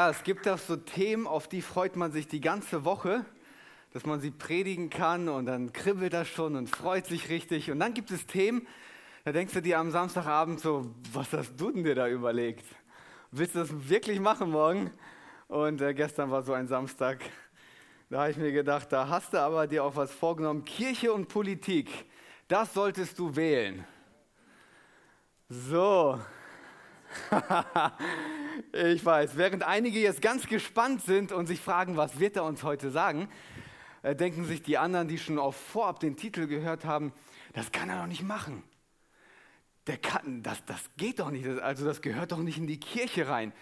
Ja, es gibt auch so Themen, auf die freut man sich die ganze Woche, dass man sie predigen kann und dann kribbelt das schon und freut sich richtig. Und dann gibt es Themen, da denkst du dir am Samstagabend so, was hast du denn dir da überlegt? Willst du das wirklich machen morgen? Und äh, gestern war so ein Samstag, da habe ich mir gedacht, da hast du aber dir auch was vorgenommen. Kirche und Politik, das solltest du wählen. So. Ich weiß, während einige jetzt ganz gespannt sind und sich fragen, was wird er uns heute sagen, äh, denken sich die anderen, die schon auf vorab den Titel gehört haben, das kann er doch nicht machen. Der kann, das, das geht doch nicht, also das gehört doch nicht in die Kirche rein.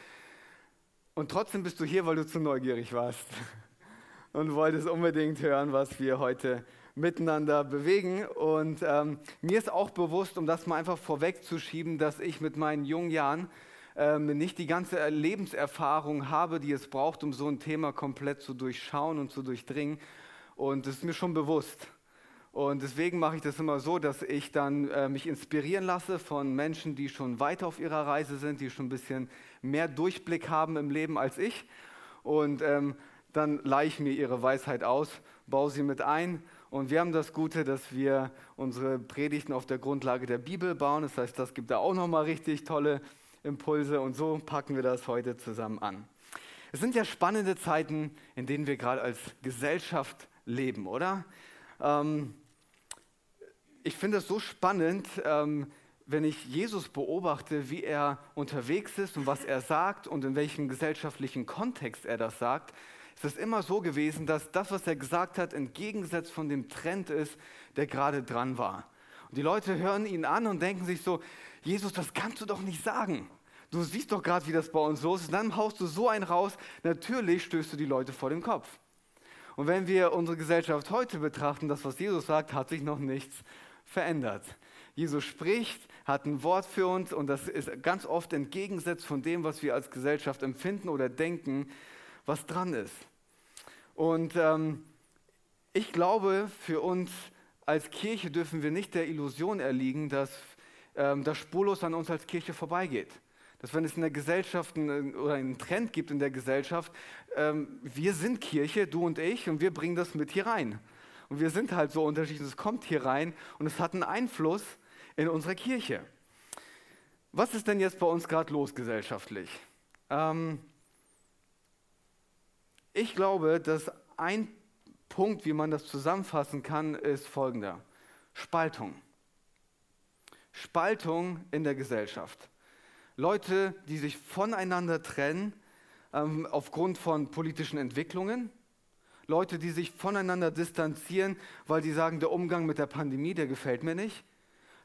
Und trotzdem bist du hier, weil du zu neugierig warst und wolltest unbedingt hören, was wir heute miteinander bewegen. Und ähm, mir ist auch bewusst, um das mal einfach vorwegzuschieben, dass ich mit meinen jungen Jahren nicht die ganze Lebenserfahrung habe, die es braucht, um so ein Thema komplett zu durchschauen und zu durchdringen. Und das ist mir schon bewusst. Und deswegen mache ich das immer so, dass ich dann äh, mich inspirieren lasse von Menschen, die schon weiter auf ihrer Reise sind, die schon ein bisschen mehr Durchblick haben im Leben als ich. Und ähm, dann leihe ich mir ihre Weisheit aus, baue sie mit ein. Und wir haben das Gute, dass wir unsere Predigten auf der Grundlage der Bibel bauen. Das heißt, das gibt da auch nochmal richtig tolle Impulse und so packen wir das heute zusammen an. Es sind ja spannende Zeiten, in denen wir gerade als Gesellschaft leben, oder? Ähm, ich finde es so spannend, ähm, wenn ich Jesus beobachte, wie er unterwegs ist und was er sagt und in welchem gesellschaftlichen Kontext er das sagt, ist es immer so gewesen, dass das, was er gesagt hat, entgegengesetzt von dem Trend ist, der gerade dran war. Und die Leute hören ihn an und denken sich so, Jesus, das kannst du doch nicht sagen. Du siehst doch gerade, wie das bei uns los ist. Dann haust du so einen raus. Natürlich stößt du die Leute vor den Kopf. Und wenn wir unsere Gesellschaft heute betrachten, das, was Jesus sagt, hat sich noch nichts verändert. Jesus spricht, hat ein Wort für uns und das ist ganz oft entgegensetzt von dem, was wir als Gesellschaft empfinden oder denken, was dran ist. Und ähm, ich glaube, für uns als Kirche dürfen wir nicht der Illusion erliegen, dass ähm, das spurlos an uns als Kirche vorbeigeht. Dass wenn es in der Gesellschaft einen, oder einen Trend gibt in der Gesellschaft, ähm, wir sind Kirche, du und ich, und wir bringen das mit hier rein. Und wir sind halt so unterschiedlich, es kommt hier rein und es hat einen Einfluss in unserer Kirche. Was ist denn jetzt bei uns gerade los gesellschaftlich? Ähm, ich glaube, dass ein Punkt, wie man das zusammenfassen kann, ist folgender. Spaltung. Spaltung in der Gesellschaft. Leute, die sich voneinander trennen ähm, aufgrund von politischen Entwicklungen. Leute, die sich voneinander distanzieren, weil sie sagen, der Umgang mit der Pandemie, der gefällt mir nicht.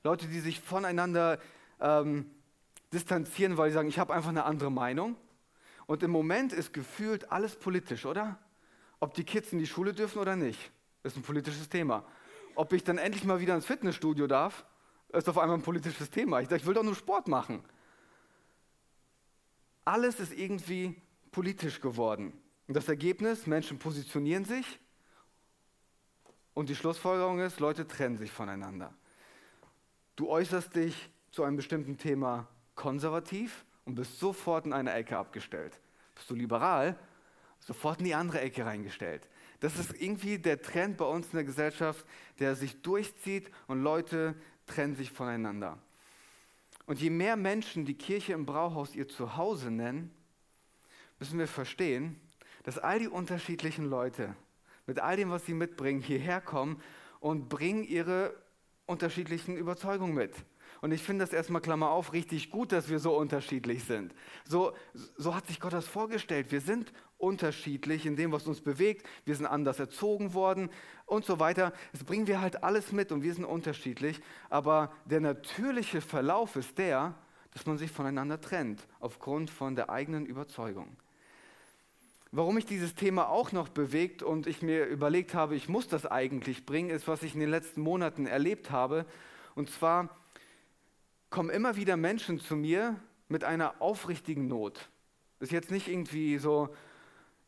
Leute, die sich voneinander ähm, distanzieren, weil sie sagen, ich habe einfach eine andere Meinung. Und im Moment ist gefühlt alles politisch, oder? Ob die Kids in die Schule dürfen oder nicht, ist ein politisches Thema. Ob ich dann endlich mal wieder ins Fitnessstudio darf, ist auf einmal ein politisches Thema. Ich sage, ich will doch nur Sport machen. Alles ist irgendwie politisch geworden. Und das Ergebnis, Menschen positionieren sich und die Schlussfolgerung ist, Leute trennen sich voneinander. Du äußerst dich zu einem bestimmten Thema konservativ und bist sofort in eine Ecke abgestellt. Bist du liberal, sofort in die andere Ecke reingestellt. Das ist irgendwie der Trend bei uns in der Gesellschaft, der sich durchzieht und Leute trennen sich voneinander. Und je mehr Menschen die Kirche im Brauhaus ihr Zuhause nennen, müssen wir verstehen, dass all die unterschiedlichen Leute mit all dem, was sie mitbringen, hierher kommen und bringen ihre unterschiedlichen Überzeugungen mit. Und ich finde das erstmal, Klammer auf, richtig gut, dass wir so unterschiedlich sind. So, so hat sich Gott das vorgestellt. Wir sind unterschiedlich in dem, was uns bewegt. Wir sind anders erzogen worden und so weiter. Das bringen wir halt alles mit und wir sind unterschiedlich. Aber der natürliche Verlauf ist der, dass man sich voneinander trennt, aufgrund von der eigenen Überzeugung. Warum mich dieses Thema auch noch bewegt und ich mir überlegt habe, ich muss das eigentlich bringen, ist, was ich in den letzten Monaten erlebt habe. Und zwar kommen immer wieder Menschen zu mir mit einer aufrichtigen Not. Das ist jetzt nicht irgendwie so,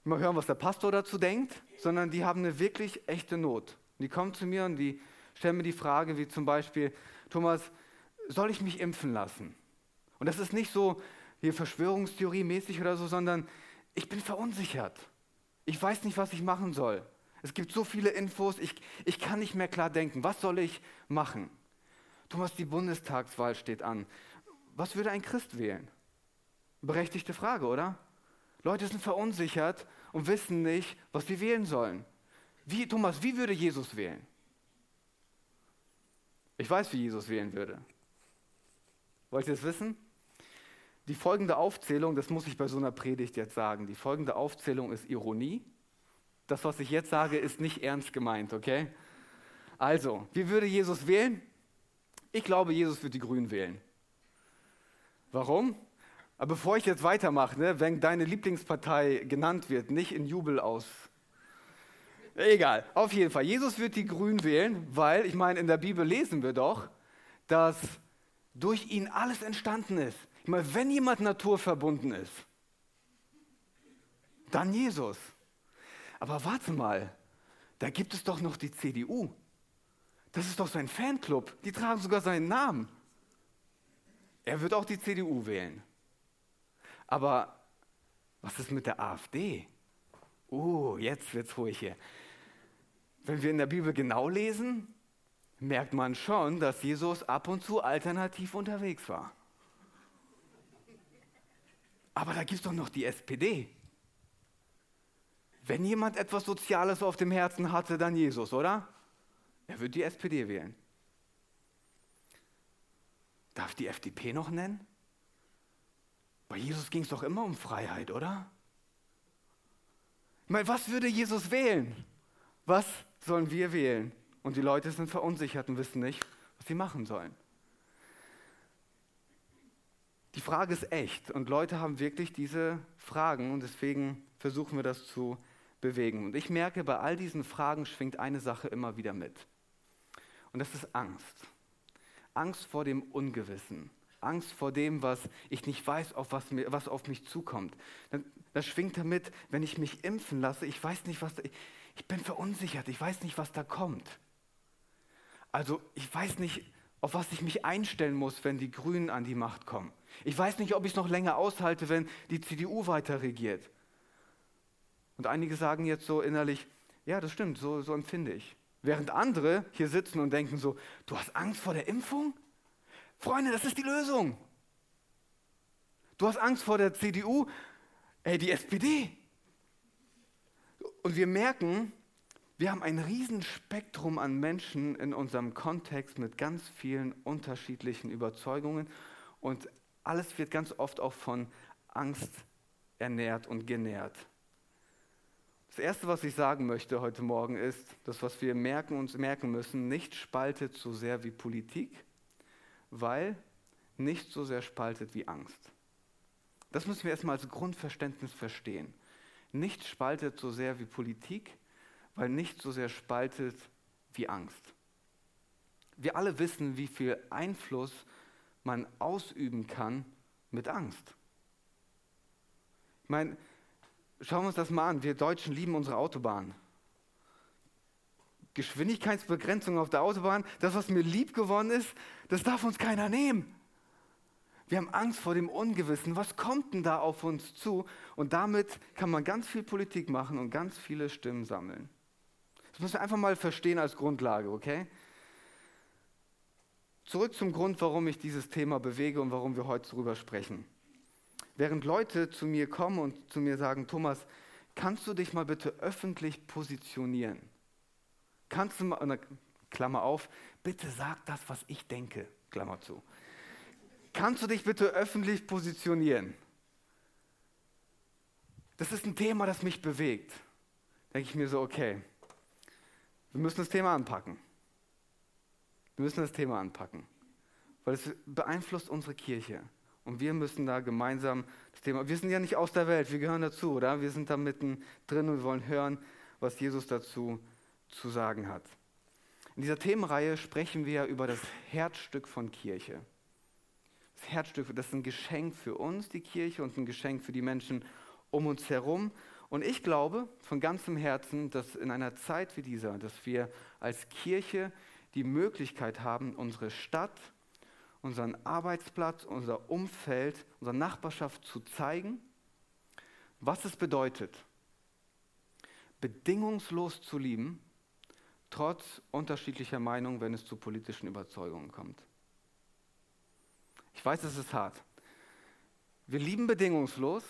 mal hören, was der Pastor dazu denkt, sondern die haben eine wirklich echte Not. Die kommen zu mir und die stellen mir die Frage, wie zum Beispiel, Thomas, soll ich mich impfen lassen? Und das ist nicht so hier Verschwörungstheorie mäßig oder so, sondern ich bin verunsichert. Ich weiß nicht, was ich machen soll. Es gibt so viele Infos, ich, ich kann nicht mehr klar denken. Was soll ich machen? Thomas, die Bundestagswahl steht an. Was würde ein Christ wählen? Berechtigte Frage, oder? Leute sind verunsichert und wissen nicht, was sie wählen sollen. Wie, Thomas, wie würde Jesus wählen? Ich weiß, wie Jesus wählen würde. Wollt ihr es wissen? Die folgende Aufzählung, das muss ich bei so einer Predigt jetzt sagen, die folgende Aufzählung ist Ironie. Das, was ich jetzt sage, ist nicht ernst gemeint, okay? Also, wie würde Jesus wählen? Ich glaube, Jesus wird die Grünen wählen. Warum? Aber bevor ich jetzt weitermache, ne, wenn deine Lieblingspartei genannt wird, nicht in Jubel aus. Egal, auf jeden Fall. Jesus wird die Grünen wählen, weil, ich meine, in der Bibel lesen wir doch, dass durch ihn alles entstanden ist. Ich meine, wenn jemand naturverbunden ist, dann Jesus. Aber warte mal, da gibt es doch noch die CDU. Das ist doch sein Fanclub. Die tragen sogar seinen Namen. Er wird auch die CDU wählen. Aber was ist mit der AfD? Oh, jetzt wird's ruhig hier. Wenn wir in der Bibel genau lesen, merkt man schon, dass Jesus ab und zu alternativ unterwegs war. Aber da gibt es doch noch die SPD. Wenn jemand etwas Soziales auf dem Herzen hatte, dann Jesus, oder? Er wird die SPD wählen. Darf die FDP noch nennen? Bei Jesus ging es doch immer um Freiheit, oder? Ich meine, was würde Jesus wählen? Was sollen wir wählen? Und die Leute sind verunsichert und wissen nicht, was sie machen sollen. Die Frage ist echt und Leute haben wirklich diese Fragen und deswegen versuchen wir das zu bewegen. Und ich merke, bei all diesen Fragen schwingt eine Sache immer wieder mit. Und das ist Angst. Angst vor dem Ungewissen. Angst vor dem, was ich nicht weiß, auf was, mir, was auf mich zukommt. Das schwingt damit, wenn ich mich impfen lasse, ich weiß nicht, was, ich, ich bin verunsichert, ich weiß nicht, was da kommt. Also ich weiß nicht, auf was ich mich einstellen muss, wenn die Grünen an die Macht kommen. Ich weiß nicht, ob ich es noch länger aushalte, wenn die CDU weiter regiert. Und einige sagen jetzt so innerlich, ja, das stimmt, so, so empfinde ich. Während andere hier sitzen und denken so, du hast Angst vor der Impfung? Freunde, das ist die Lösung. Du hast Angst vor der CDU? Ey, die SPD. Und wir merken, wir haben ein Riesenspektrum an Menschen in unserem Kontext mit ganz vielen unterschiedlichen Überzeugungen und alles wird ganz oft auch von Angst ernährt und genährt. Das Erste, was ich sagen möchte heute Morgen ist, das, was wir merken und merken müssen, nicht spaltet so sehr wie Politik, weil nicht so sehr spaltet wie Angst. Das müssen wir erstmal als Grundverständnis verstehen. Nicht spaltet so sehr wie Politik, weil nicht so sehr spaltet wie Angst. Wir alle wissen, wie viel Einfluss man ausüben kann mit Angst. Ich meine, schauen wir uns das mal an. Wir Deutschen lieben unsere Autobahn. Geschwindigkeitsbegrenzung auf der Autobahn, das, was mir lieb geworden ist, das darf uns keiner nehmen. Wir haben Angst vor dem Ungewissen. Was kommt denn da auf uns zu? Und damit kann man ganz viel Politik machen und ganz viele Stimmen sammeln. Das müssen wir einfach mal verstehen als Grundlage, okay? Zurück zum Grund, warum ich dieses Thema bewege und warum wir heute darüber sprechen. Während Leute zu mir kommen und zu mir sagen, Thomas, kannst du dich mal bitte öffentlich positionieren? Kannst du mal, Klammer auf, bitte sag das, was ich denke, Klammer zu. Kannst du dich bitte öffentlich positionieren? Das ist ein Thema, das mich bewegt. Denke ich mir so, okay, wir müssen das Thema anpacken. Wir müssen das Thema anpacken, weil es beeinflusst unsere Kirche Und wir müssen da gemeinsam das Thema, wir sind ja nicht aus der Welt, wir gehören dazu, oder? Wir sind da mitten drin und wollen hören, was Jesus dazu zu sagen hat. In dieser Themenreihe sprechen wir über das Herzstück von Kirche. Das Herzstück, das ist ein Geschenk für uns, die Kirche, und ein Geschenk für die Menschen um uns herum. Und ich glaube von ganzem Herzen, dass in einer Zeit wie dieser, dass wir als Kirche die Möglichkeit haben, unsere Stadt, unseren Arbeitsplatz, unser Umfeld, unsere Nachbarschaft zu zeigen, was es bedeutet, bedingungslos zu lieben, trotz unterschiedlicher Meinungen, wenn es zu politischen Überzeugungen kommt. Ich weiß, es ist hart. Wir lieben bedingungslos,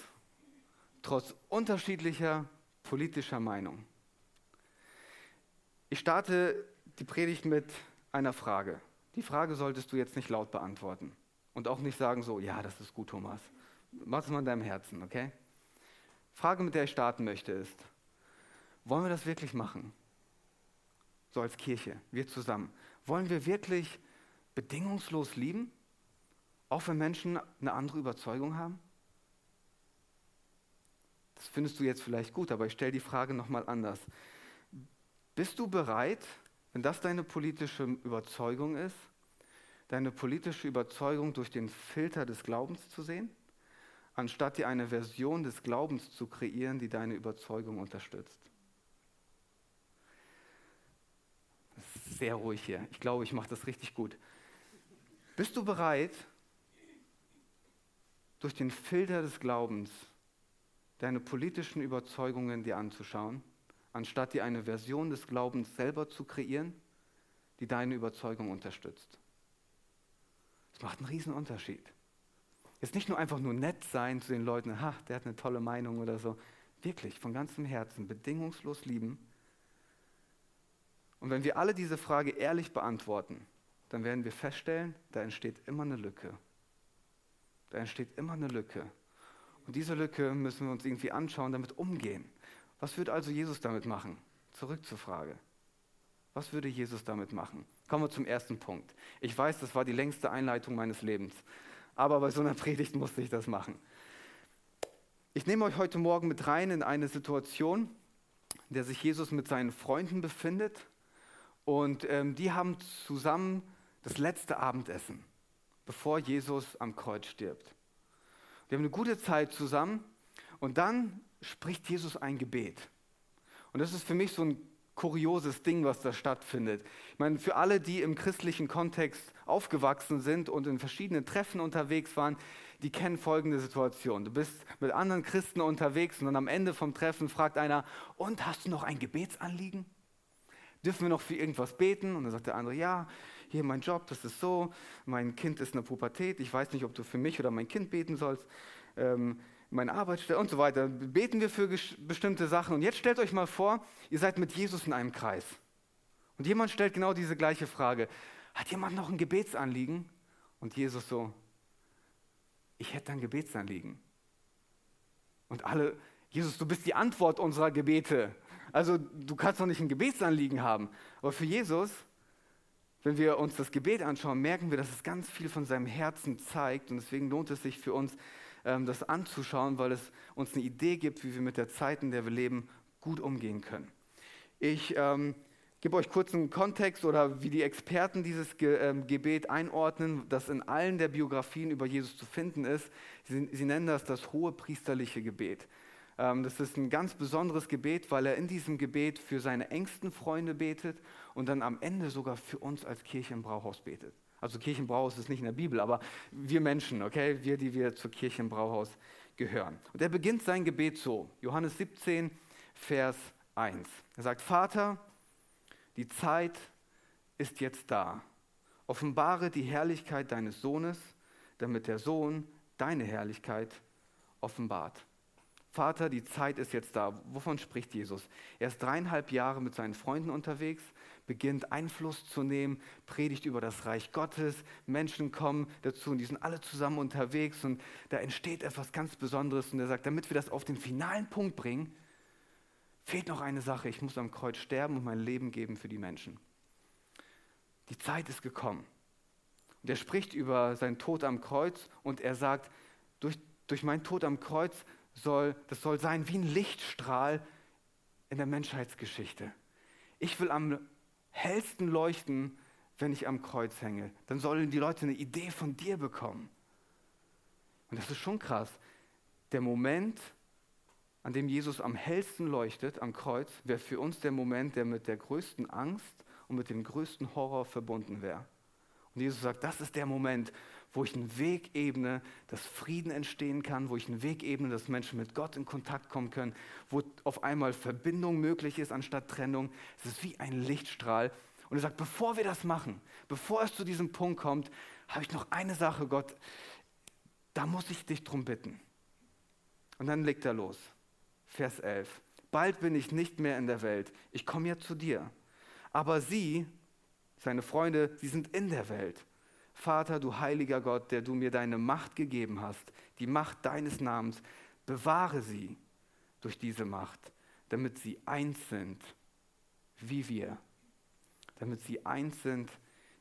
trotz unterschiedlicher politischer Meinung. Ich starte die Predigt mit einer Frage. Die Frage solltest du jetzt nicht laut beantworten und auch nicht sagen so, ja, das ist gut, Thomas. Mach es mal in deinem Herzen, okay? Frage, mit der ich starten möchte, ist, wollen wir das wirklich machen? So als Kirche, wir zusammen. Wollen wir wirklich bedingungslos lieben, auch wenn Menschen eine andere Überzeugung haben? Das findest du jetzt vielleicht gut, aber ich stelle die Frage nochmal anders. Bist du bereit, wenn das deine politische Überzeugung ist, deine politische Überzeugung durch den Filter des Glaubens zu sehen, anstatt dir eine Version des Glaubens zu kreieren, die deine Überzeugung unterstützt? Das ist sehr ruhig hier. Ich glaube, ich mache das richtig gut. Bist du bereit, durch den Filter des Glaubens deine politischen Überzeugungen dir anzuschauen, anstatt dir eine Version des Glaubens selber zu kreieren, die deine Überzeugung unterstützt. Das macht einen riesen Unterschied. Jetzt nicht nur einfach nur nett sein zu den Leuten, ha, der hat eine tolle Meinung oder so. Wirklich, von ganzem Herzen, bedingungslos lieben. Und wenn wir alle diese Frage ehrlich beantworten, dann werden wir feststellen, da entsteht immer eine Lücke. Da entsteht immer eine Lücke. Und diese Lücke müssen wir uns irgendwie anschauen, damit umgehen. Was würde also Jesus damit machen? Zurück zur Frage. Was würde Jesus damit machen? Kommen wir zum ersten Punkt. Ich weiß, das war die längste Einleitung meines Lebens, aber bei so einer Predigt musste ich das machen. Ich nehme euch heute Morgen mit rein in eine Situation, in der sich Jesus mit seinen Freunden befindet und ähm, die haben zusammen das letzte Abendessen, bevor Jesus am Kreuz stirbt. Wir haben eine gute Zeit zusammen und dann spricht Jesus ein Gebet. Und das ist für mich so ein kurioses Ding, was da stattfindet. Ich meine, für alle, die im christlichen Kontext aufgewachsen sind und in verschiedenen Treffen unterwegs waren, die kennen folgende Situation. Du bist mit anderen Christen unterwegs und dann am Ende vom Treffen fragt einer, und hast du noch ein Gebetsanliegen? Dürfen wir noch für irgendwas beten? Und dann sagt der andere, ja, hier mein Job, das ist so, mein Kind ist in der Pubertät, ich weiß nicht, ob du für mich oder mein Kind beten sollst, ähm, meine Arbeitsstelle und so weiter. Beten wir für bestimmte Sachen. Und jetzt stellt euch mal vor, ihr seid mit Jesus in einem Kreis. Und jemand stellt genau diese gleiche Frage. Hat jemand noch ein Gebetsanliegen? Und Jesus so, ich hätte ein Gebetsanliegen. Und alle, Jesus, du bist die Antwort unserer Gebete. Also du kannst doch nicht ein Gebetsanliegen haben. Aber für Jesus wenn wir uns das Gebet anschauen, merken wir, dass es ganz viel von seinem Herzen zeigt. Und deswegen lohnt es sich für uns, ähm, das anzuschauen, weil es uns eine Idee gibt, wie wir mit der Zeit, in der wir leben, gut umgehen können. Ich ähm, gebe euch kurz einen Kontext oder wie die Experten dieses Ge ähm, Gebet einordnen, das in allen der Biografien über Jesus zu finden ist. Sie, sie nennen das das hohe priesterliche Gebet. Ähm, das ist ein ganz besonderes Gebet, weil er in diesem Gebet für seine engsten Freunde betet und dann am Ende sogar für uns als Kirche im Brauhaus betet. Also Kirche im Brauhaus ist nicht in der Bibel, aber wir Menschen, okay, wir, die wir zur Kirche im Brauhaus gehören. Und er beginnt sein Gebet so, Johannes 17, Vers 1. Er sagt, Vater, die Zeit ist jetzt da. Offenbare die Herrlichkeit deines Sohnes, damit der Sohn deine Herrlichkeit offenbart. Vater, die Zeit ist jetzt da. Wovon spricht Jesus? Er ist dreieinhalb Jahre mit seinen Freunden unterwegs, beginnt Einfluss zu nehmen, predigt über das Reich Gottes, Menschen kommen dazu und die sind alle zusammen unterwegs und da entsteht etwas ganz Besonderes und er sagt, damit wir das auf den finalen Punkt bringen, fehlt noch eine Sache, ich muss am Kreuz sterben und mein Leben geben für die Menschen. Die Zeit ist gekommen. Der spricht über seinen Tod am Kreuz und er sagt, durch, durch meinen Tod am Kreuz soll, das soll sein wie ein Lichtstrahl in der Menschheitsgeschichte. Ich will am hellsten leuchten, wenn ich am Kreuz hänge. Dann sollen die Leute eine Idee von dir bekommen. Und das ist schon krass. Der Moment, an dem Jesus am hellsten leuchtet, am Kreuz, wäre für uns der Moment, der mit der größten Angst und mit dem größten Horror verbunden wäre. Und Jesus sagt, das ist der Moment, wo ich einen Weg ebne, dass Frieden entstehen kann, wo ich einen Weg ebne, dass Menschen mit Gott in Kontakt kommen können, wo auf einmal Verbindung möglich ist anstatt Trennung. Es ist wie ein Lichtstrahl. Und er sagt, bevor wir das machen, bevor es zu diesem Punkt kommt, habe ich noch eine Sache, Gott, da muss ich dich drum bitten. Und dann legt er los. Vers 11. Bald bin ich nicht mehr in der Welt. Ich komme ja zu dir. Aber sie, seine Freunde, sie sind in der Welt. Vater, du heiliger Gott, der du mir deine Macht gegeben hast, die Macht deines Namens, bewahre sie durch diese Macht, damit sie eins sind, wie wir. Damit sie eins sind,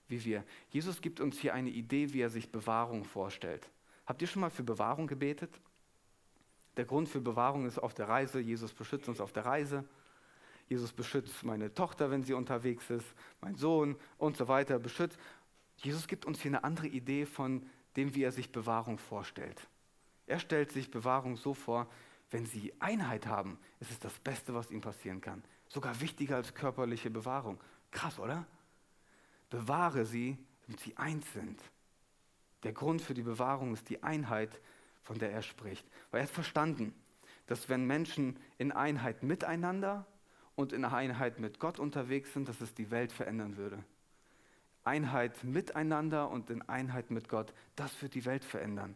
wie wir. Jesus gibt uns hier eine Idee, wie er sich Bewahrung vorstellt. Habt ihr schon mal für Bewahrung gebetet? Der Grund für Bewahrung ist auf der Reise. Jesus beschützt uns auf der Reise. Jesus beschützt meine Tochter, wenn sie unterwegs ist, mein Sohn und so weiter beschützt. Jesus gibt uns hier eine andere Idee von dem, wie er sich Bewahrung vorstellt. Er stellt sich Bewahrung so vor, wenn sie Einheit haben, ist es das Beste, was ihnen passieren kann. Sogar wichtiger als körperliche Bewahrung. Krass, oder? Bewahre sie, damit sie eins sind. Der Grund für die Bewahrung ist die Einheit, von der er spricht. Weil er hat verstanden, dass wenn Menschen in Einheit miteinander und in Einheit mit Gott unterwegs sind, dass es die Welt verändern würde. Einheit miteinander und in Einheit mit Gott, das wird die Welt verändern.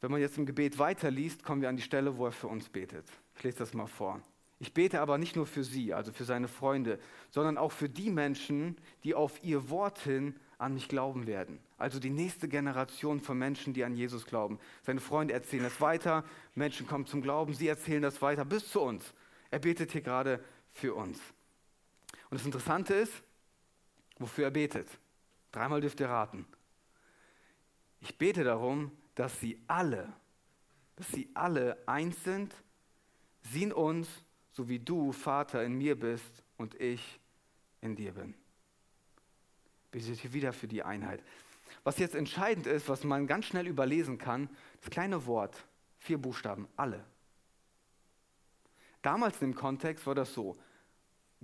Wenn man jetzt im Gebet weiterliest, kommen wir an die Stelle, wo er für uns betet. Ich lese das mal vor. Ich bete aber nicht nur für sie, also für seine Freunde, sondern auch für die Menschen, die auf ihr Wort hin an mich glauben werden. Also die nächste Generation von Menschen, die an Jesus glauben. Seine Freunde erzählen das weiter, Menschen kommen zum Glauben, sie erzählen das weiter bis zu uns. Er betet hier gerade für uns. Und das Interessante ist, wofür er betet. Dreimal dürft ihr raten. Ich bete darum, dass sie alle, dass sie alle eins sind, sie in uns, so wie du, Vater, in mir bist und ich in dir bin. Betet hier wieder für die Einheit. Was jetzt entscheidend ist, was man ganz schnell überlesen kann, das kleine Wort, vier Buchstaben, alle. Damals im Kontext war das so,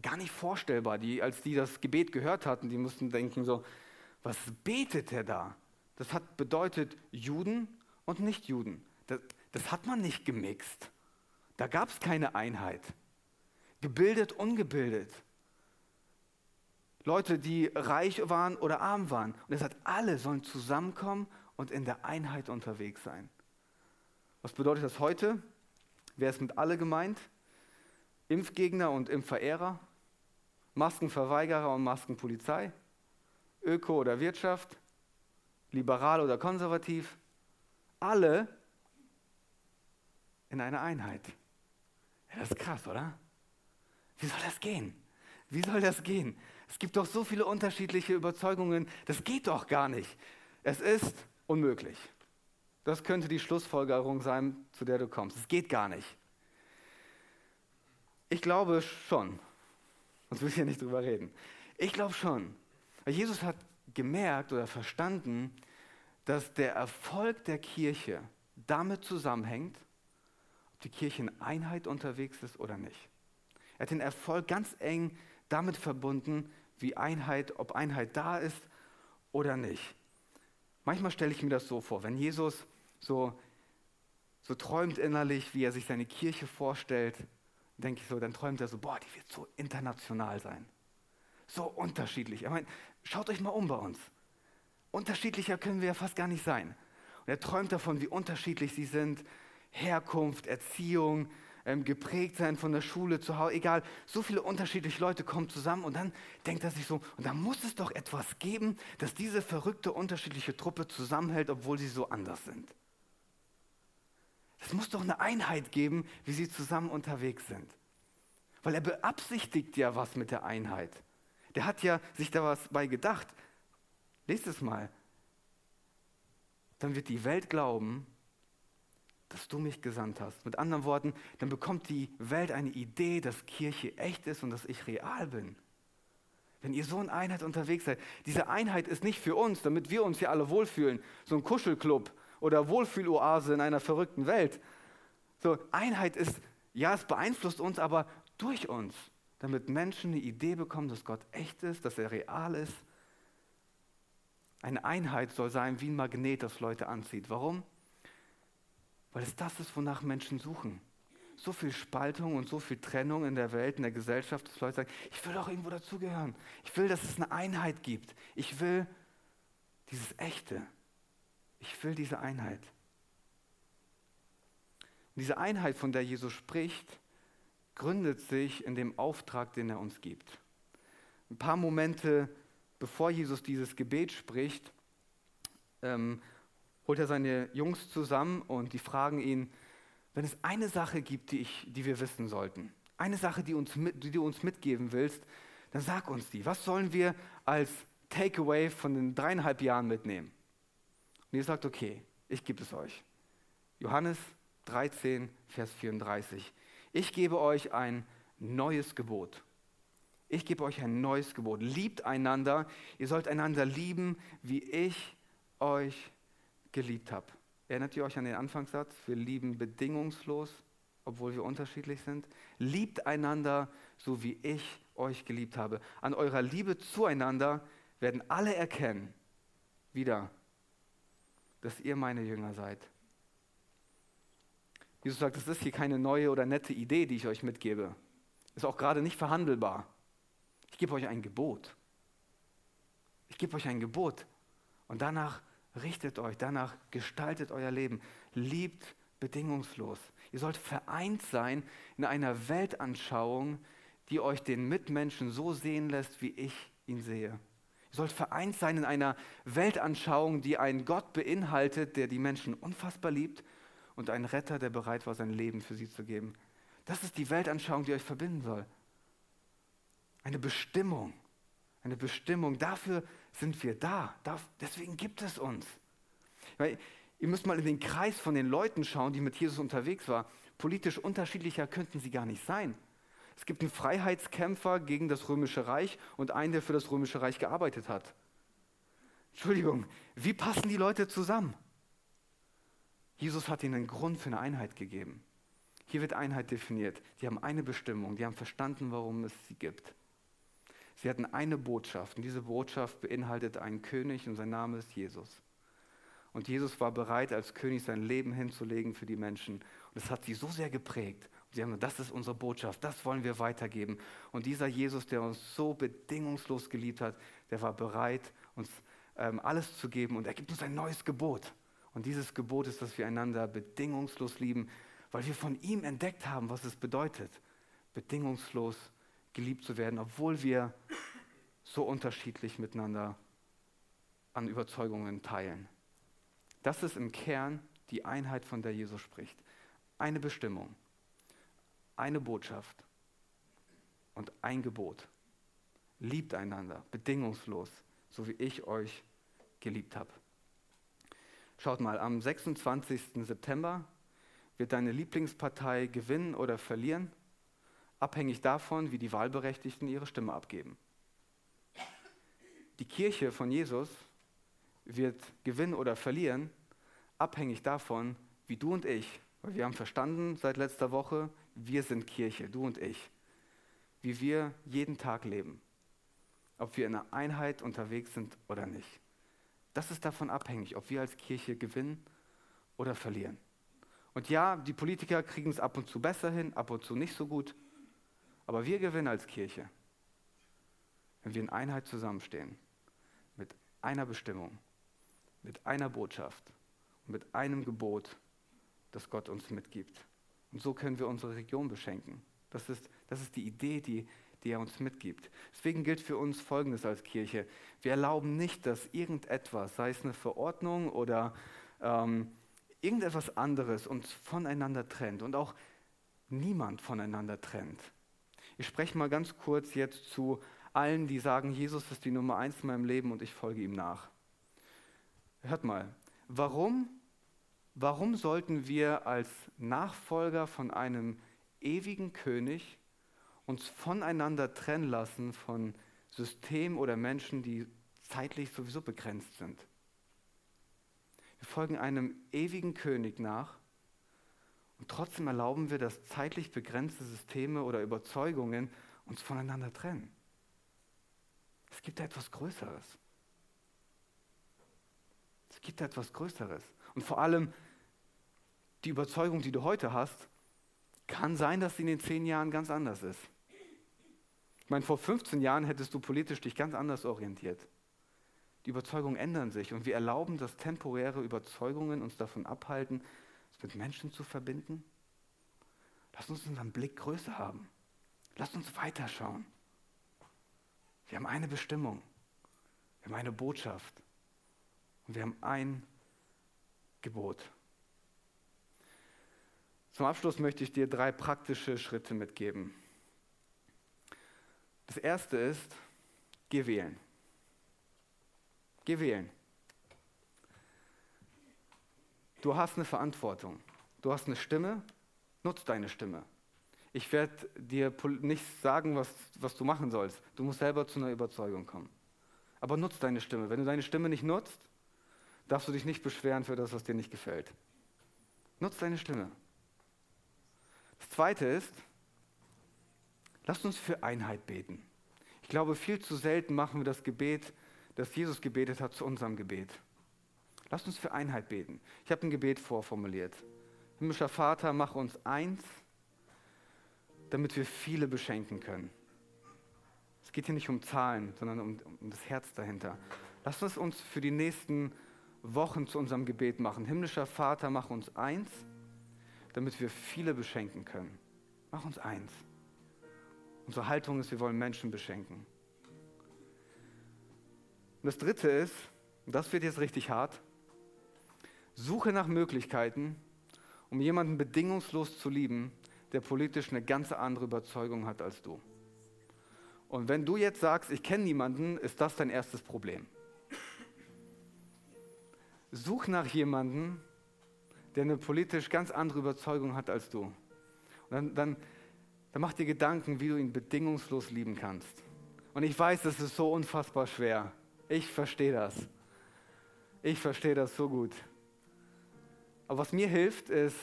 gar nicht vorstellbar. Die, als die das Gebet gehört hatten, die mussten denken so, was betet er da? Das hat bedeutet Juden und Nichtjuden. Das, das hat man nicht gemixt. Da gab es keine Einheit. Gebildet, ungebildet. Leute, die reich waren oder arm waren. Und er sagt, alle sollen zusammenkommen und in der Einheit unterwegs sein. Was bedeutet das heute? Wer ist mit alle gemeint? Impfgegner und Impfverehrer, Maskenverweigerer und Maskenpolizei, Öko oder Wirtschaft, liberal oder konservativ, alle in einer Einheit. Ja, das ist krass, oder? Wie soll das gehen? Wie soll das gehen? Es gibt doch so viele unterschiedliche Überzeugungen, das geht doch gar nicht. Es ist unmöglich. Das könnte die Schlussfolgerung sein, zu der du kommst. Es geht gar nicht. Ich glaube schon. Sonst will ich ja nicht drüber reden. Ich glaube schon. Weil Jesus hat gemerkt oder verstanden, dass der Erfolg der Kirche damit zusammenhängt, ob die Kirche in Einheit unterwegs ist oder nicht. Er hat den Erfolg ganz eng damit verbunden, wie Einheit, ob Einheit da ist oder nicht. Manchmal stelle ich mir das so vor, wenn Jesus so, so träumt innerlich, wie er sich seine Kirche vorstellt, denke ich so, dann träumt er so, boah, die wird so international sein. So unterschiedlich. Ich meine, schaut euch mal um bei uns. Unterschiedlicher können wir ja fast gar nicht sein. Und er träumt davon, wie unterschiedlich sie sind. Herkunft, Erziehung, ähm, geprägt sein von der Schule zu Hause, egal. So viele unterschiedliche Leute kommen zusammen und dann denkt er sich so, und da muss es doch etwas geben, dass diese verrückte, unterschiedliche Truppe zusammenhält, obwohl sie so anders sind. Es muss doch eine Einheit geben, wie sie zusammen unterwegs sind. Weil er beabsichtigt ja was mit der Einheit. Der hat ja sich da was bei gedacht. lest es mal, dann wird die Welt glauben, dass du mich gesandt hast. Mit anderen Worten, dann bekommt die Welt eine Idee, dass Kirche echt ist und dass ich real bin. Wenn ihr so in Einheit unterwegs seid, diese Einheit ist nicht für uns, damit wir uns hier alle wohlfühlen, so ein Kuschelclub oder Wohlfühloase in einer verrückten Welt. So, Einheit ist, ja, es beeinflusst uns, aber durch uns, damit Menschen eine Idee bekommen, dass Gott echt ist, dass er real ist. Eine Einheit soll sein wie ein Magnet, das Leute anzieht. Warum? Weil es das ist, wonach Menschen suchen. So viel Spaltung und so viel Trennung in der Welt, in der Gesellschaft, dass Leute sagen, ich will doch irgendwo dazugehören. Ich will, dass es eine Einheit gibt. Ich will dieses Echte. Ich will diese Einheit. Und diese Einheit, von der Jesus spricht, gründet sich in dem Auftrag, den er uns gibt. Ein paar Momente bevor Jesus dieses Gebet spricht, ähm, holt er seine Jungs zusammen und die fragen ihn, wenn es eine Sache gibt, die, ich, die wir wissen sollten, eine Sache, die, uns mit, die du uns mitgeben willst, dann sag uns die. Was sollen wir als Takeaway von den dreieinhalb Jahren mitnehmen? Und ihr sagt, okay, ich gebe es euch. Johannes 13, Vers 34. Ich gebe euch ein neues Gebot. Ich gebe euch ein neues Gebot. Liebt einander. Ihr sollt einander lieben, wie ich euch geliebt habe. Erinnert ihr euch an den Anfangssatz? Wir lieben bedingungslos, obwohl wir unterschiedlich sind. Liebt einander, so wie ich euch geliebt habe. An eurer Liebe zueinander werden alle erkennen, wieder, dass ihr meine Jünger seid. Jesus sagt, das ist hier keine neue oder nette Idee, die ich euch mitgebe. Ist auch gerade nicht verhandelbar. Ich gebe euch ein Gebot. Ich gebe euch ein Gebot. Und danach richtet euch, danach gestaltet euer Leben. Liebt bedingungslos. Ihr sollt vereint sein in einer Weltanschauung, die euch den Mitmenschen so sehen lässt, wie ich ihn sehe. Ihr sollt vereint sein in einer Weltanschauung, die einen Gott beinhaltet, der die Menschen unfassbar liebt und einen Retter, der bereit war, sein Leben für sie zu geben. Das ist die Weltanschauung, die euch verbinden soll. Eine Bestimmung. Eine Bestimmung. Dafür sind wir da. deswegen gibt es uns. Weil, ihr müsst mal in den Kreis von den Leuten schauen, die mit Jesus unterwegs waren. Politisch unterschiedlicher könnten sie gar nicht sein. Es gibt einen Freiheitskämpfer gegen das Römische Reich und einen, der für das Römische Reich gearbeitet hat. Entschuldigung, wie passen die Leute zusammen? Jesus hat ihnen einen Grund für eine Einheit gegeben. Hier wird Einheit definiert. Die haben eine Bestimmung, die haben verstanden, warum es sie gibt. Sie hatten eine Botschaft und diese Botschaft beinhaltet einen König und sein Name ist Jesus. Und Jesus war bereit, als König sein Leben hinzulegen für die Menschen. Und es hat sie so sehr geprägt. Sie haben das ist unsere Botschaft, das wollen wir weitergeben. Und dieser Jesus, der uns so bedingungslos geliebt hat, der war bereit, uns ähm, alles zu geben. Und er gibt uns ein neues Gebot. Und dieses Gebot ist, dass wir einander bedingungslos lieben, weil wir von ihm entdeckt haben, was es bedeutet, bedingungslos geliebt zu werden, obwohl wir so unterschiedlich miteinander an Überzeugungen teilen. Das ist im Kern die Einheit, von der Jesus spricht. Eine Bestimmung, eine Botschaft und ein Gebot. Liebt einander, bedingungslos, so wie ich euch geliebt habe. Schaut mal, am 26. September wird deine Lieblingspartei gewinnen oder verlieren abhängig davon, wie die Wahlberechtigten ihre Stimme abgeben. Die Kirche von Jesus wird gewinnen oder verlieren, abhängig davon, wie du und ich, weil wir haben verstanden seit letzter Woche, wir sind Kirche, du und ich, wie wir jeden Tag leben, ob wir in einer Einheit unterwegs sind oder nicht. Das ist davon abhängig, ob wir als Kirche gewinnen oder verlieren. Und ja, die Politiker kriegen es ab und zu besser hin, ab und zu nicht so gut. Aber wir gewinnen als Kirche, wenn wir in Einheit zusammenstehen, mit einer Bestimmung, mit einer Botschaft und mit einem Gebot, das Gott uns mitgibt. Und so können wir unsere Region beschenken. Das ist, das ist die Idee, die, die er uns mitgibt. Deswegen gilt für uns Folgendes als Kirche. Wir erlauben nicht, dass irgendetwas, sei es eine Verordnung oder ähm, irgendetwas anderes, uns voneinander trennt und auch niemand voneinander trennt. Ich spreche mal ganz kurz jetzt zu allen, die sagen, Jesus ist die Nummer eins in meinem Leben und ich folge ihm nach. Hört mal, warum, warum sollten wir als Nachfolger von einem ewigen König uns voneinander trennen lassen von Systemen oder Menschen, die zeitlich sowieso begrenzt sind? Wir folgen einem ewigen König nach und trotzdem erlauben wir, dass zeitlich begrenzte Systeme oder Überzeugungen uns voneinander trennen. Es gibt da etwas Größeres. Es gibt da etwas Größeres. Und vor allem die Überzeugung, die du heute hast, kann sein, dass sie in den zehn Jahren ganz anders ist. Ich meine, vor 15 Jahren hättest du politisch dich ganz anders orientiert. Die Überzeugungen ändern sich und wir erlauben, dass temporäre Überzeugungen uns davon abhalten, es mit Menschen zu verbinden. Lass uns unseren Blick größer haben. Lass uns weiterschauen. Wir haben eine Bestimmung. Wir haben eine Botschaft. Und wir haben ein Gebot. Zum Abschluss möchte ich dir drei praktische Schritte mitgeben. Das erste ist, geh wählen. Geh wählen. Du hast eine Verantwortung. Du hast eine Stimme. Nutz deine Stimme. Ich werde dir nicht sagen, was, was du machen sollst. Du musst selber zu einer Überzeugung kommen. Aber nutz deine Stimme. Wenn du deine Stimme nicht nutzt, darfst du dich nicht beschweren für das, was dir nicht gefällt. Nutz deine Stimme. Das Zweite ist, lasst uns für Einheit beten. Ich glaube, viel zu selten machen wir das Gebet, das Jesus gebetet hat, zu unserem Gebet. Lasst uns für Einheit beten. Ich habe ein Gebet vorformuliert. Himmlischer Vater, mach uns eins, damit wir viele beschenken können. Es geht hier nicht um Zahlen, sondern um, um das Herz dahinter. Lasst uns uns für die nächsten Wochen zu unserem Gebet machen. Himmlischer Vater, mach uns eins, damit wir viele beschenken können. Mach uns eins. Unsere Haltung ist, wir wollen Menschen beschenken. Und das Dritte ist, und das wird jetzt richtig hart, suche nach Möglichkeiten, um jemanden bedingungslos zu lieben, der politisch eine ganz andere Überzeugung hat als du. Und wenn du jetzt sagst, ich kenne niemanden, ist das dein erstes Problem. Such nach jemanden, der eine politisch ganz andere Überzeugung hat als du. Und dann, dann, dann mach dir Gedanken, wie du ihn bedingungslos lieben kannst. Und ich weiß, das ist so unfassbar schwer. Ich verstehe das. Ich verstehe das so gut. Aber was mir hilft, ist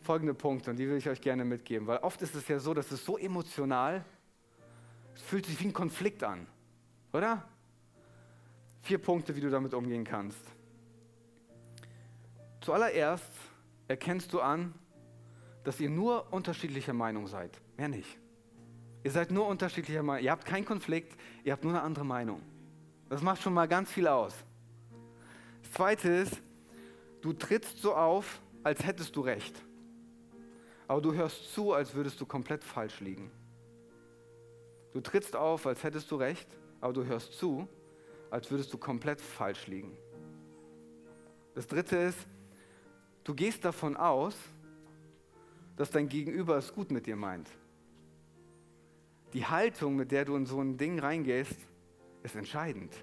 folgende Punkte und die will ich euch gerne mitgeben, weil oft ist es ja so, dass es so emotional, es fühlt sich wie ein Konflikt an, oder? Vier Punkte, wie du damit umgehen kannst. Zuallererst erkennst du an, dass ihr nur unterschiedlicher Meinung seid, mehr nicht. Ihr seid nur unterschiedlicher Meinung, ihr habt keinen Konflikt, ihr habt nur eine andere Meinung. Das macht schon mal ganz viel aus. Das Zweite ist, du trittst so auf, als hättest du recht. Aber du hörst zu, als würdest du komplett falsch liegen. Du trittst auf, als hättest du recht, aber du hörst zu, als würdest du komplett falsch liegen. Das dritte ist, du gehst davon aus, dass dein Gegenüber es gut mit dir meint. Die Haltung, mit der du in so ein Ding reingehst, ist entscheidend.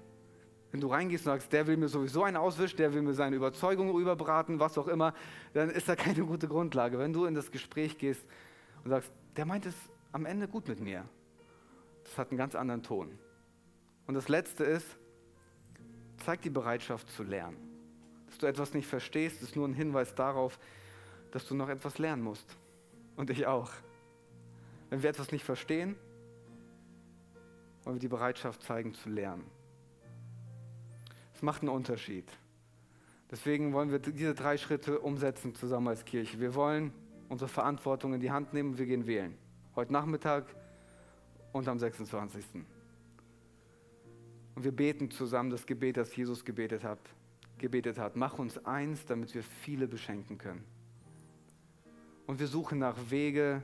Wenn du reingehst und sagst, der will mir sowieso einen auswischen, der will mir seine Überzeugung überbraten, was auch immer, dann ist da keine gute Grundlage. Wenn du in das Gespräch gehst und sagst, der meint es am Ende gut mit mir, das hat einen ganz anderen Ton. Und das Letzte ist, zeig die Bereitschaft zu lernen. Du etwas nicht verstehst, ist nur ein Hinweis darauf, dass du noch etwas lernen musst. Und ich auch. Wenn wir etwas nicht verstehen, wollen wir die Bereitschaft zeigen zu lernen macht einen Unterschied. Deswegen wollen wir diese drei Schritte umsetzen zusammen als Kirche. Wir wollen unsere Verantwortung in die Hand nehmen und wir gehen wählen. Heute Nachmittag und am 26. Und wir beten zusammen das Gebet, das Jesus gebetet hat. Gebetet hat. Mach uns eins, damit wir viele beschenken können. Und wir suchen nach Wege,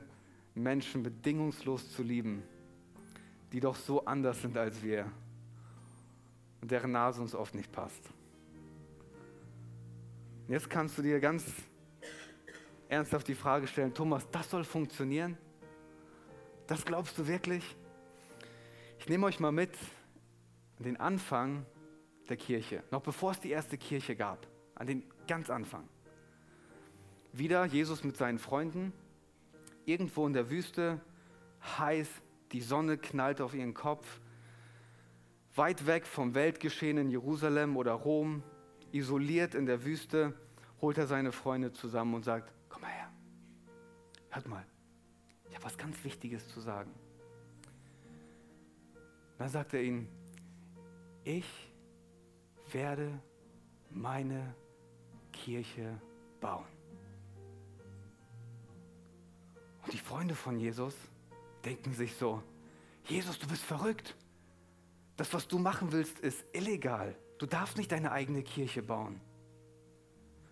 Menschen bedingungslos zu lieben, die doch so anders sind als wir und deren Nase uns oft nicht passt. Und jetzt kannst du dir ganz ernsthaft die Frage stellen, Thomas, das soll funktionieren? Das glaubst du wirklich? Ich nehme euch mal mit den Anfang der Kirche, noch bevor es die erste Kirche gab, an den ganz Anfang. Wieder Jesus mit seinen Freunden, irgendwo in der Wüste, heiß, die Sonne knallt auf ihren Kopf, weit weg vom Weltgeschehen in Jerusalem oder Rom, isoliert in der Wüste, holt er seine Freunde zusammen und sagt, komm mal her, hört mal, ich habe was ganz Wichtiges zu sagen. Dann sagt er ihnen, ich werde meine Kirche bauen. Und die Freunde von Jesus denken sich so, Jesus, du bist verrückt. Das, was du machen willst, ist illegal. Du darfst nicht deine eigene Kirche bauen.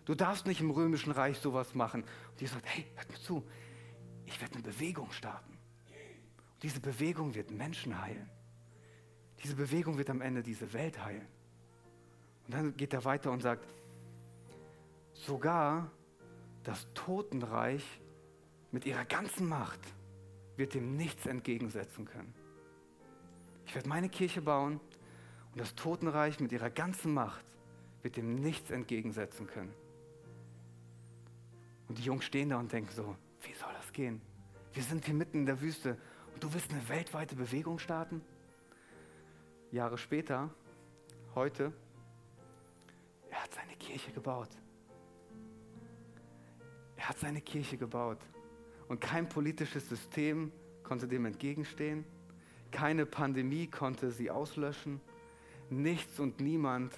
Du darfst nicht im römischen Reich sowas machen. Und Jesus sagt, hey, hört mir zu, ich werde eine Bewegung starten. Und diese Bewegung wird Menschen heilen. Diese Bewegung wird am Ende diese Welt heilen. Und dann geht er weiter und sagt, sogar das Totenreich mit ihrer ganzen Macht wird dem nichts entgegensetzen können. Ich werde meine Kirche bauen und das Totenreich mit ihrer ganzen Macht wird dem nichts entgegensetzen können. Und die Jungs stehen da und denken so, wie soll das gehen? Wir sind hier mitten in der Wüste und du willst eine weltweite Bewegung starten? Jahre später, heute, er hat seine Kirche gebaut. Er hat seine Kirche gebaut. Und kein politisches System konnte dem entgegenstehen. Keine Pandemie konnte sie auslöschen. Nichts und niemand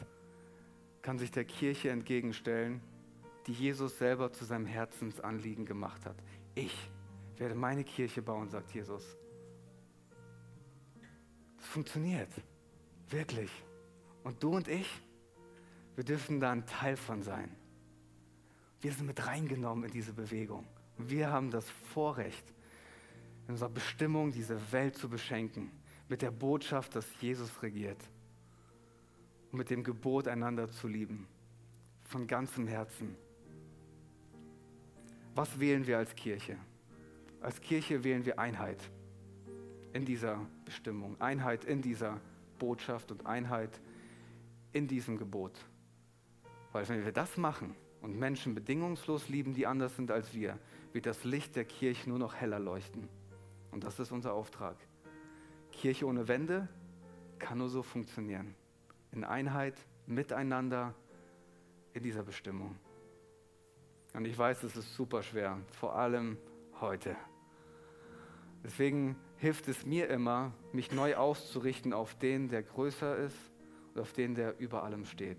kann sich der Kirche entgegenstellen, die Jesus selber zu seinem Herzensanliegen gemacht hat. Ich werde meine Kirche bauen, sagt Jesus. Es funktioniert. Wirklich. Und du und ich, wir dürfen da ein Teil von sein. Wir sind mit reingenommen in diese Bewegung. Wir haben das Vorrecht, in unserer Bestimmung diese Welt zu beschenken. Mit der Botschaft, dass Jesus regiert. Und mit dem Gebot, einander zu lieben. Von ganzem Herzen. Was wählen wir als Kirche? Als Kirche wählen wir Einheit in dieser Bestimmung, Einheit in dieser. Botschaft und Einheit in diesem Gebot. Weil wenn wir das machen und Menschen bedingungslos lieben, die anders sind als wir, wird das Licht der Kirche nur noch heller leuchten. Und das ist unser Auftrag. Kirche ohne Wände kann nur so funktionieren. In Einheit, miteinander, in dieser Bestimmung. Und ich weiß, es ist super schwer, vor allem heute. Deswegen hilft es mir immer, mich neu auszurichten auf den, der größer ist und auf den, der über allem steht.